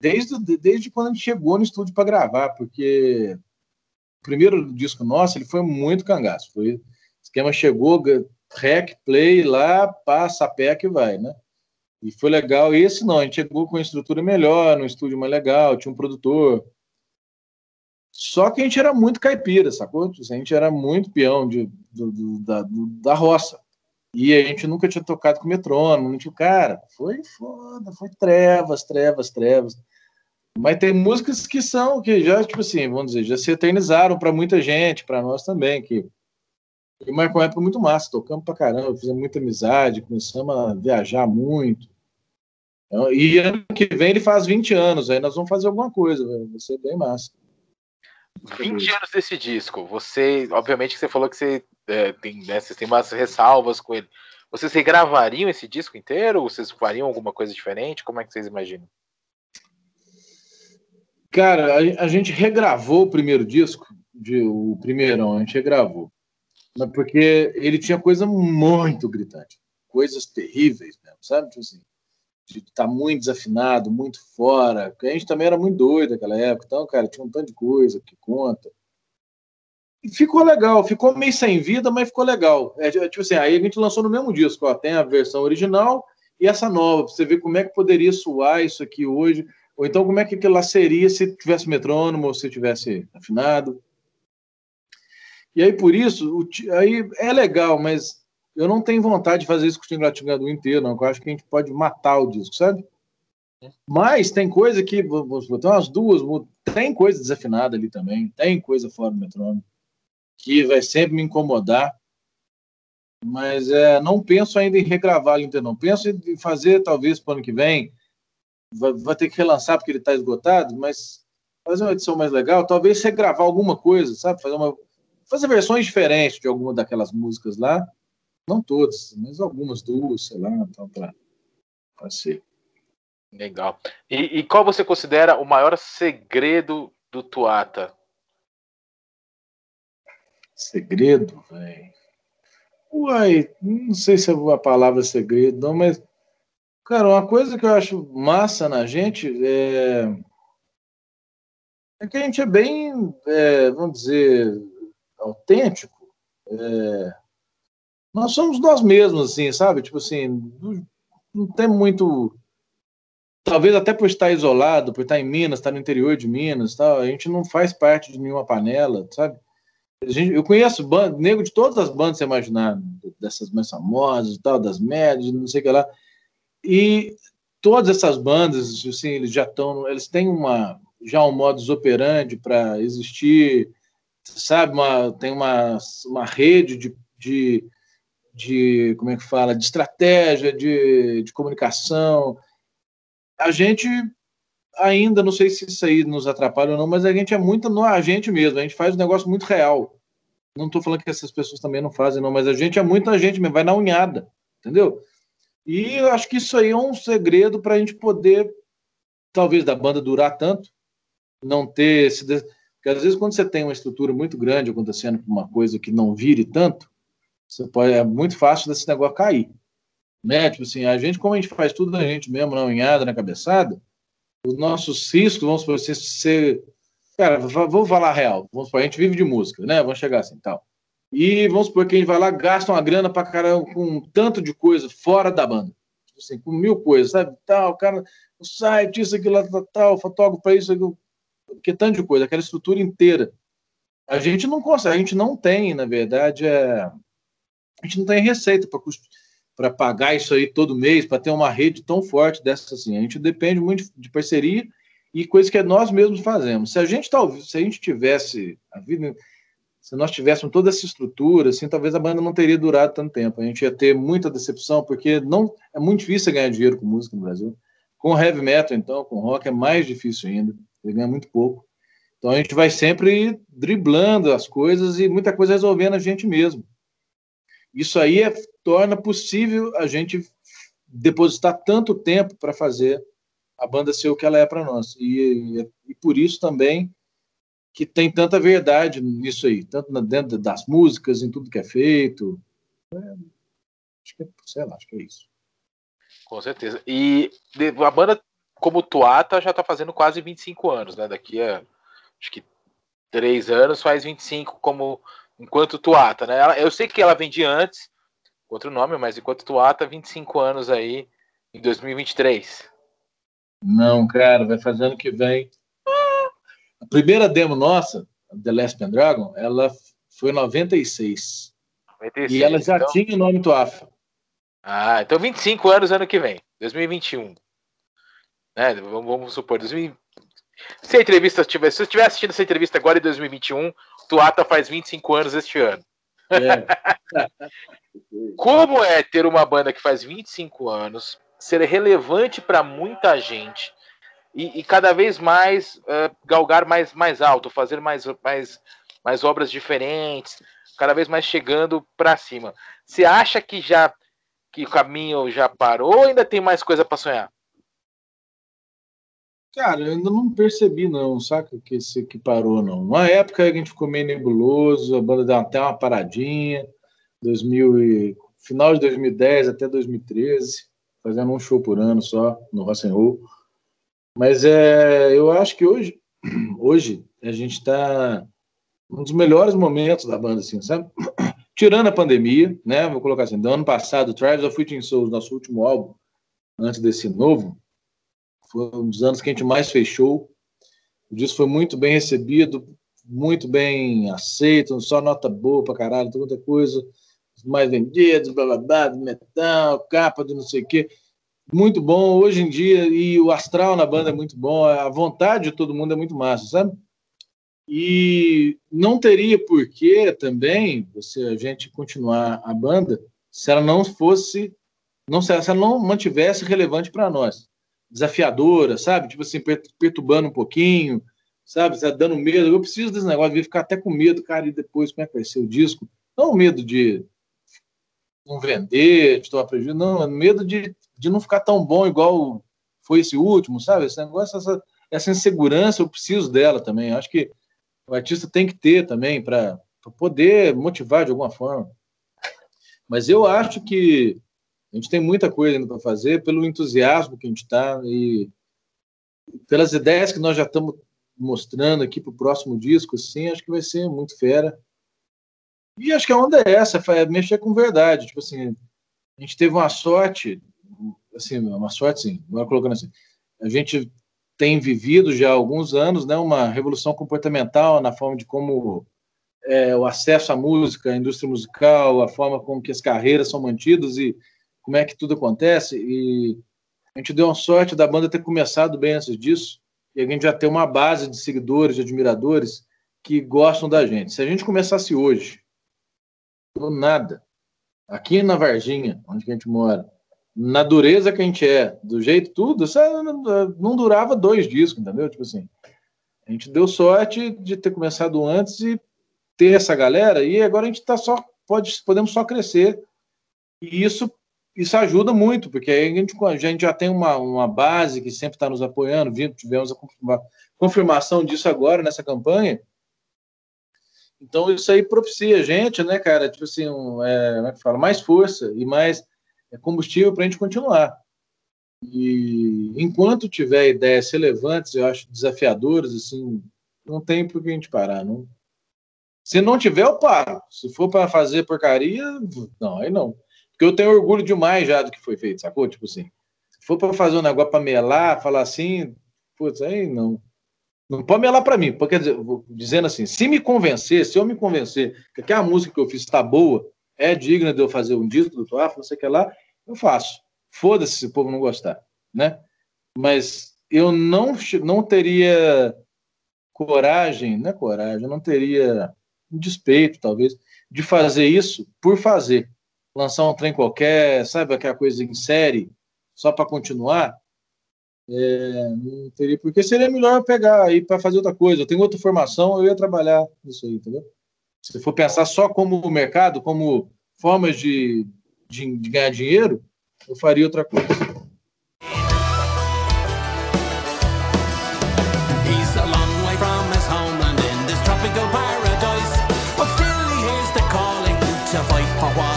desde, desde quando a gente chegou no estúdio para gravar, porque o primeiro disco nosso ele foi muito cangaço. Foi, o esquema chegou, rec, play lá, passa a pé que vai, né? E foi legal. E esse não, a gente chegou com uma estrutura melhor, no estúdio mais legal, tinha um produtor. Só que a gente era muito caipira, sacou? A gente era muito peão de, do, do, da, do, da roça. E a gente nunca tinha tocado com metrônomo, não tinha. Cara, foi foda, foi trevas, trevas, trevas. Mas tem músicas que são, que já, tipo assim, vamos dizer, já se eternizaram para muita gente, para nós também, que, marcou uma época muito massa, tocamos pra caramba, fizemos muita amizade, começamos a viajar muito. Então, e ano que vem ele faz 20 anos, aí nós vamos fazer alguma coisa, vai ser bem massa. 20 anos desse disco, você, obviamente que você falou que você é, tem, né, vocês têm umas ressalvas com ele. Vocês regravariam esse disco inteiro? Ou vocês fariam alguma coisa diferente? Como é que vocês imaginam? Cara, a, a, gente regravou o primeiro disco, de, o primeirão, a gente regravou. Porque ele tinha coisa muito gritante, coisas terríveis mesmo, sabe? Tipo assim, de estar tá muito desafinado, muito fora. A gente também era muito doido naquela época, então, cara, tinha um tanto de coisa que conta. E ficou legal, ficou meio sem vida, mas ficou legal. É, tipo assim, aí a gente lançou no mesmo disco, ó, tem a versão original e essa nova, pra você ver como é que poderia soar isso aqui hoje. Ou então, como é que aquilo lá seria se tivesse metrônomo ou se tivesse afinado. E aí, por isso, aí é legal, mas eu não tenho vontade de fazer isso com o Tinglatiнгado inteiro, não. Eu acho que a gente pode matar o disco, sabe? Mas tem coisa que, tem umas duas, tem coisa desafinada ali também, tem coisa fora do metrônomo, que vai sempre me incomodar. Mas é, não penso ainda em regravar ali inteiro, não. Penso em fazer, talvez, para o ano que vem, vai, vai ter que relançar porque ele está esgotado, mas fazer uma edição mais legal, talvez você gravar alguma coisa, sabe? Fazer, uma, fazer versões diferentes de alguma daquelas músicas lá. Não todas, mas algumas, duas, sei lá, então para ser. Legal. E, e, qual você considera o maior segredo do Tuata? Segredo, velho. Uai, não sei se é a palavra segredo, não, mas Cara, uma coisa que eu acho massa na gente é, é que a gente é bem, é, vamos dizer, autêntico. É... Nós somos nós mesmos, assim, sabe? Tipo assim, não, tem muito. Talvez até por estar isolado, por estar em Minas, estar no interior de Minas, tal, a gente não faz parte de nenhuma panela, sabe? Gente, eu conheço banda, nego de todas as bandas, você imaginar, dessas mais famosas, tal, das médias, não sei o que lá. E todas essas bandas, assim, eles já estão, eles têm uma já um modus operandi para existir, sabe? Uma, tem uma, uma rede de, de, de, como é que fala, de estratégia, de, de comunicação. A gente ainda, não sei se isso aí nos atrapalha ou não, mas a gente é muito no agente mesmo, a gente faz um negócio muito real. Não estou falando que essas pessoas também não fazem, não, mas a gente é muito a gente mesmo, vai na unhada, entendeu? E eu acho que isso aí é um segredo para a gente poder, talvez, da banda durar tanto, não ter esse. Porque às vezes, quando você tem uma estrutura muito grande acontecendo uma coisa que não vire tanto, você pode, é muito fácil desse negócio cair. Né? Tipo assim, a gente, como a gente faz tudo a gente mesmo, na unhada, na cabeçada, os nossos riscos, vamos por assim, ser. Cara, vou falar real. Vamos supor, a gente vive de música, né? Vamos chegar assim tal. E vamos supor que a gente vai lá, gasta uma grana para caramba com um tanto de coisa fora da banda. Tipo assim, com mil coisas, sabe? Tal, cara, o site, isso, aquilo, tal, tal fotógrafo para isso, aquilo, que tanto de coisa, aquela estrutura inteira. A gente não consegue, a gente não tem, na verdade, é... a gente não tem receita para pagar isso aí todo mês, para ter uma rede tão forte dessa assim. A gente depende muito de parceria e coisas que nós mesmos fazemos. Se a gente talvez, se a gente tivesse a vida se nós tivéssemos toda essa estrutura, assim, talvez a banda não teria durado tanto tempo. A gente ia ter muita decepção, porque não é muito difícil ganhar dinheiro com música no Brasil. Com heavy metal, então, com rock é mais difícil ainda. Ele ganha muito pouco. Então a gente vai sempre driblando as coisas e muita coisa resolvendo a gente mesmo. Isso aí é, torna possível a gente depositar tanto tempo para fazer a banda ser o que ela é para nós. E, e, por isso também que tem tanta verdade nisso aí, tanto dentro das músicas, em tudo que é feito. É, acho que é, sei lá, acho que é isso. Com certeza. E a banda, como Tuata, já está fazendo quase 25 anos, né? Daqui a acho que três anos faz 25 como enquanto Tuata, né? Eu sei que ela vem de antes, outro nome, mas enquanto Tuata, 25 anos aí em 2023. Não, cara, vai fazer ano que vem. A primeira demo nossa, The Last Pendragon, ela foi em 96. 96. E ela já então... tinha o nome Tuafa. Ah, então 25 anos ano que vem, 2021. Né? Vamos, vamos supor, 2000... se a entrevista tivesse, se eu estiver assistindo essa entrevista agora em 2021, Tuata faz 25 anos este ano. É. *laughs* *laughs* Como é ter uma banda que faz 25 anos, ser relevante para muita gente e, e, cada vez mais uh, galgar mais, mais alto, fazer mais, mais, mais obras diferentes, cada vez mais chegando para cima. Você acha que já que o caminho já parou ou ainda tem mais coisa para sonhar? Cara, eu ainda não percebi, não, saca? Que esse que parou, não. Uma época a gente ficou meio nebuloso, a banda deu até uma paradinha, 2000 e, final de 2010 até 2013, fazendo um show por ano só no Rock and Roll. Mas é, eu acho que hoje, *clears throat* hoje a gente está um dos melhores momentos da banda, assim, sabe? *clears throat* Tirando a pandemia, né? Vou colocar assim, do ano passado, Tribes of Witching Souls, nosso último álbum, antes desse novo, foi um dos anos que a gente mais fechou. O disco foi muito bem recebido, muito bem aceito, só nota boa pra caralho, toda coisa. Mais vendidos, blá blá blá, metal, capa de não sei o quê. Muito bom hoje em dia, e o astral na banda é muito bom, a vontade de todo mundo é muito massa, sabe? E não teria porquê também você, a gente continuar a banda se ela não fosse, não se ela não mantivesse relevante para nós. Desafiadora, sabe? Tipo assim, perturbando um pouquinho, sabe? Tá dando medo. Eu preciso desse negócio, de ficar até com medo, cara, e depois como é que vai ser o disco? Não medo de não vender, de tomar prejuízo, não, é medo de, de não ficar tão bom igual foi esse último, sabe? Esse negócio, essa, essa insegurança, eu preciso dela também. Eu acho que o artista tem que ter também para poder motivar de alguma forma. Mas eu acho que a gente tem muita coisa ainda para fazer pelo entusiasmo que a gente está e pelas ideias que nós já estamos mostrando aqui para o próximo disco, assim, acho que vai ser muito fera. E acho que a onda é essa, é mexer com verdade. Tipo assim, a gente teve uma sorte, assim, uma sorte, sim, agora colocando assim, a gente tem vivido já há alguns anos né, uma revolução comportamental na forma de como é, o acesso à música, à indústria musical, a forma como que as carreiras são mantidas e como é que tudo acontece. E a gente deu uma sorte da banda ter começado bem antes disso e a gente já tem uma base de seguidores, de admiradores que gostam da gente. Se a gente começasse hoje, do nada, aqui na Varginha, onde a gente mora, na dureza que a gente é, do jeito tudo, não durava dois discos, entendeu? Tipo assim, a gente deu sorte de ter começado antes e ter essa galera, e agora a gente tá só, pode, podemos só crescer. E isso, isso ajuda muito, porque aí a gente, a gente já tem uma, uma base que sempre está nos apoiando, tivemos a confirmação disso agora nessa campanha. Então isso aí propicia a gente, né, cara? Tipo assim, um, é, como é que fala? Mais força e mais é combustível para a gente continuar. E enquanto tiver ideias relevantes, eu acho desafiadoras, assim, não tem por que a gente parar. Não. Se não tiver, eu paro. Se for para fazer porcaria, não, aí não. Porque eu tenho orgulho demais já do que foi feito, sacou? Tipo assim, se for para fazer um negócio para melar, falar assim, putz, aí não. Não pode melar para mim, porque dizendo assim, se me convencer, se eu me convencer que aquela música que eu fiz está boa, é digna de eu fazer um disco do Tuaf, não sei o que lá, eu faço. Foda-se se o povo não gostar, né? Mas eu não, não teria coragem, não é coragem, eu não teria um despeito, talvez, de fazer isso por fazer. Lançar um trem qualquer, sabe, aquela coisa em série, só para continuar. É, não teria, porque seria melhor pegar aí para fazer outra coisa. Eu tenho outra formação, eu ia trabalhar nisso aí, entendeu? Se for pensar só como mercado, como formas de, de, de ganhar dinheiro, eu faria outra coisa.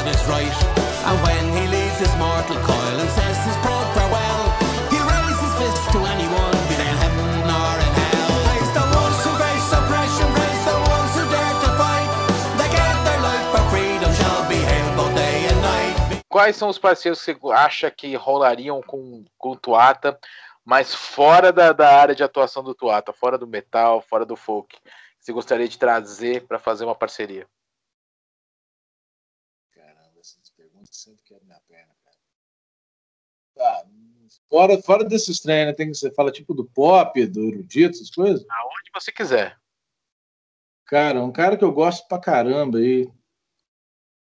What is right. And when he leaves mortal coil and says his farewell, he raises his fist to anyone. Quais são os parceiros que você acha que rolariam com, com Tuata, mas fora da, da área de atuação do Tuata, fora do metal, fora do folk? Você gostaria de trazer para fazer uma parceria? Caramba, essas perguntas sempre quebram minha perna, cara. Tá, fora, fora desses treinos, né, tem que você fala tipo do pop, do erudito, essas coisas. Aonde você quiser. Cara, um cara que eu gosto pra caramba aí.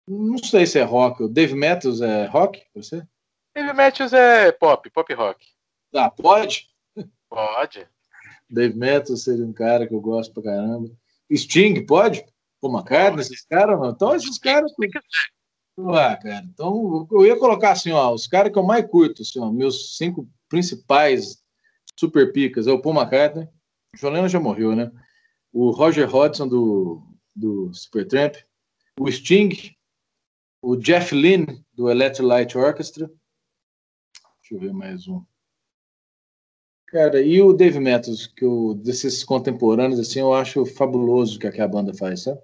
Não sei se é rock. O Dave Matthews é rock? Você? Heavy Matthews é pop, pop rock. Ah, pode? Pode. Dave Matthews seria um cara que eu gosto pra caramba. Sting, pode? Paul McCartney, esses caras? não? Então, esses caras. Ah, cara, então eu ia colocar assim, ó, os caras que eu mais curto, assim, ó, meus cinco principais super picas é o Paul McCartney, o John Lennon já morreu, né? O Roger Hodgson do, do Supertramp, o Sting, o Jeff Lynne do Electric Light Orchestra, deixa eu ver mais um. Cara, e o Dave Matthews, que eu, desses contemporâneos, assim, eu acho fabuloso o que a, que a banda faz, sabe?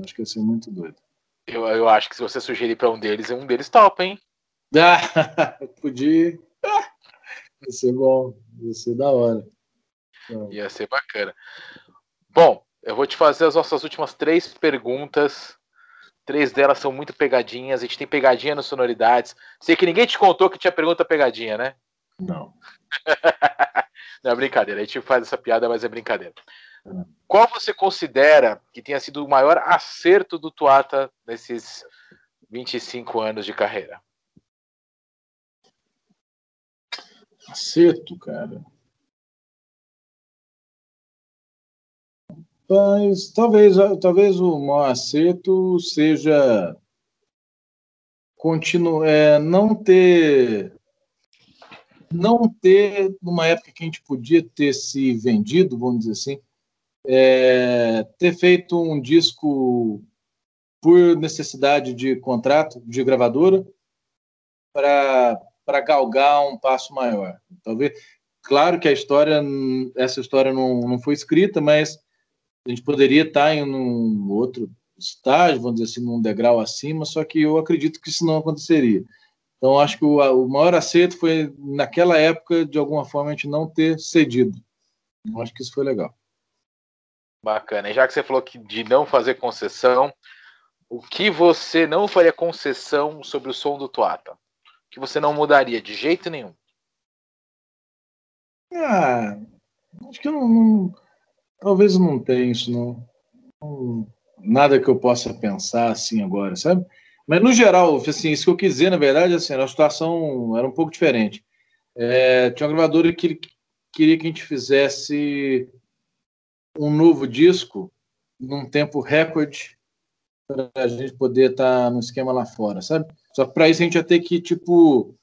Acho que ia ser muito doido. Eu, eu acho que se você sugerir para um deles, um deles topa, hein? Ah, *laughs* podia. Ah, Ia ser bom, ia ser da hora. Então, Ia ser bacana. Bom, eu vou te fazer as nossas últimas três perguntas. Três delas são muito pegadinhas. A gente tem pegadinha nas sonoridades. Sei que ninguém te contou que tinha pergunta pegadinha, né? Não. *laughs* Não é brincadeira. A gente faz essa piada, mas é brincadeira. Qual você considera que tenha sido o maior acerto do Tuata nesses 25 anos de carreira? Acerto, cara. Mas talvez, talvez o maior acerto seja continu, é, não ter não ter numa época que a gente podia ter se vendido, vamos dizer assim, é, ter feito um disco por necessidade de contrato de gravadora para galgar um passo maior. Talvez, claro que a história, essa história não, não foi escrita, mas a gente poderia estar em um outro estágio, vamos dizer assim, num degrau acima, só que eu acredito que isso não aconteceria. Então, acho que o, o maior acerto foi, naquela época, de alguma forma, a gente não ter cedido. Eu acho que isso foi legal. Bacana. E já que você falou que de não fazer concessão, o que você não faria concessão sobre o som do Tuata? O que você não mudaria de jeito nenhum? Ah, acho que eu não, não- talvez não tenha isso, não. Não- Nada que eu possa pensar assim agora, sabe? Mas no geral, assim, isso que eu quis dizer, na verdade, assim, a situação era um pouco diferente. É, tinha uma gravadora que queria que a gente fizesse um novo disco num tempo recorde para a gente poder estar no esquema lá fora, sabe? Só que para isso a gente ia ter que, tipo,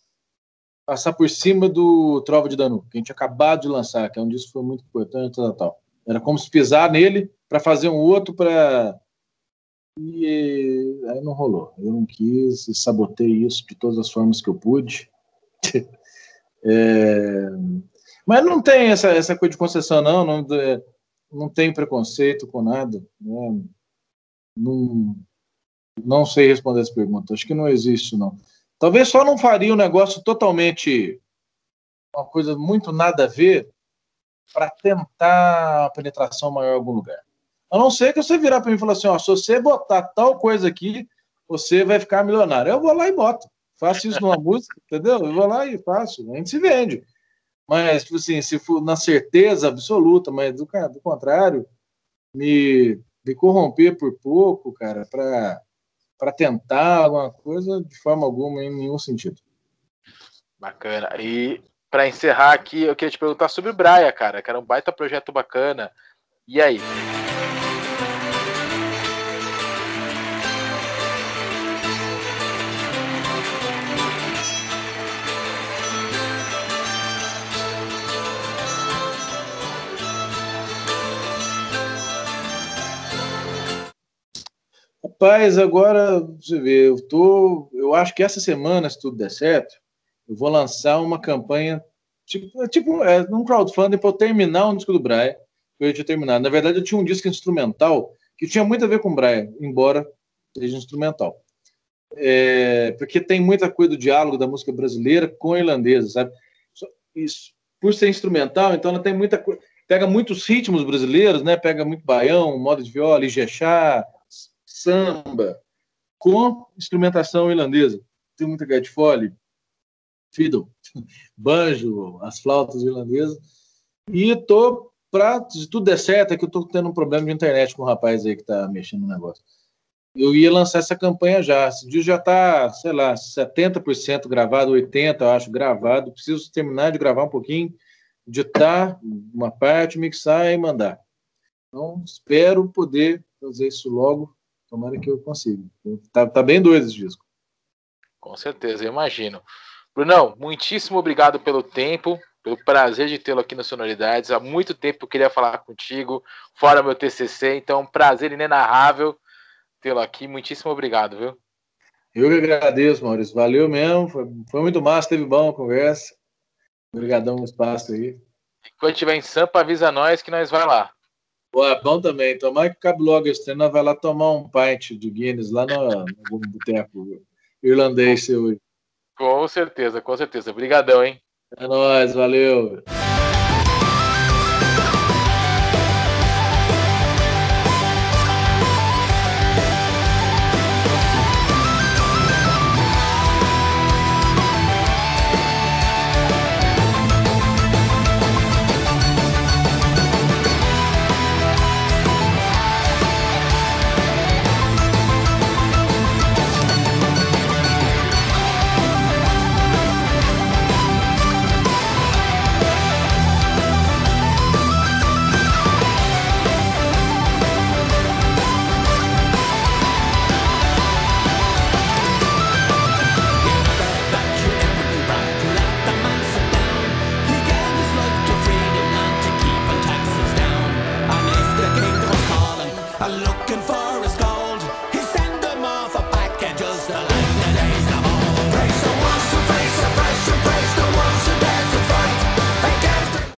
passar por cima do Trova de Danu, que a gente acabado de lançar, que é um disco que foi muito importante, tal, tal. Era como se pisar nele para fazer um outro para e aí não rolou. Eu não quis, sabotei isso de todas as formas que eu pude. *laughs* É, Mas não tem essa, essa coisa de concessão, não. Não, é, não tem preconceito com nada. né? Não, não sei responder essa pergunta. Acho que não existe, não. Talvez só não faria um negócio totalmente. Uma coisa muito nada a ver para tentar uma penetração maior em algum lugar. A não ser que você virar para mim e falar assim: ó, se você botar tal coisa aqui, você vai ficar milionário. Eu vou lá e boto. Faço isso numa *laughs* música, entendeu? Eu vou lá e faço. A gente se vende. Mas, tipo assim, se for na certeza absoluta, mas do, do contrário, me, me corromper por pouco, cara, para tentar alguma coisa, de forma alguma, em nenhum sentido. Bacana. E para encerrar aqui, eu queria te perguntar sobre o Braia, cara, que era um baita projeto bacana. E aí? Rapaz, agora você vê, eu tô. Eu acho que essa semana, se tudo der certo, eu vou lançar uma campanha tipo, é tipo é, um crowdfunding para eu terminar um disco do Brian. Eu tinha terminado. Na verdade, eu tinha um disco instrumental que tinha muito a ver com o Brian, embora seja instrumental. É, porque tem muita coisa do diálogo da música brasileira com irlandesa, sabe? Isso. Por ser instrumental, então ela tem muita coisa. Pega muitos ritmos brasileiros, né? Pega muito baião, moda de viola, ijexá, samba, com instrumentação irlandesa. Tem muita Get Foley, fiddle, *laughs* banjo, as flautas irlandesas. E tô para se tudo der certo, é que eu tô tendo um problema de internet com o rapaz aí que tá mexendo no negócio. Eu ia lançar essa campanha já. Esse dia já tá, sei lá, 70% gravado, 80% eu acho gravado. Preciso terminar de gravar um pouquinho, editar uma parte, mixar e mandar. Então, espero poder fazer isso logo Tomara que eu consiga. Tá, tá bem doido esse disco. Com certeza, eu imagino. Brunão, muitíssimo obrigado pelo tempo, pelo prazer de tê-lo aqui no Sonoridades. Há muito tempo eu queria falar contigo, fora meu TCC, então prazer inenarrável tê-lo aqui. Muitíssimo obrigado, viu? Eu que agradeço, Maurício. Valeu mesmo. Foi, foi muito massa, teve bom a conversa. Obrigadão no espaço aí. E quando estiver em Sampa, avisa nós que nós vai lá. Pô, é bom também. Tomara que cabe logo esse treino, vai lá tomar um pint de Guinness lá no, no boteco irlandês seu. Com certeza, com certeza. Obrigadão, hein? É nóis, valeu.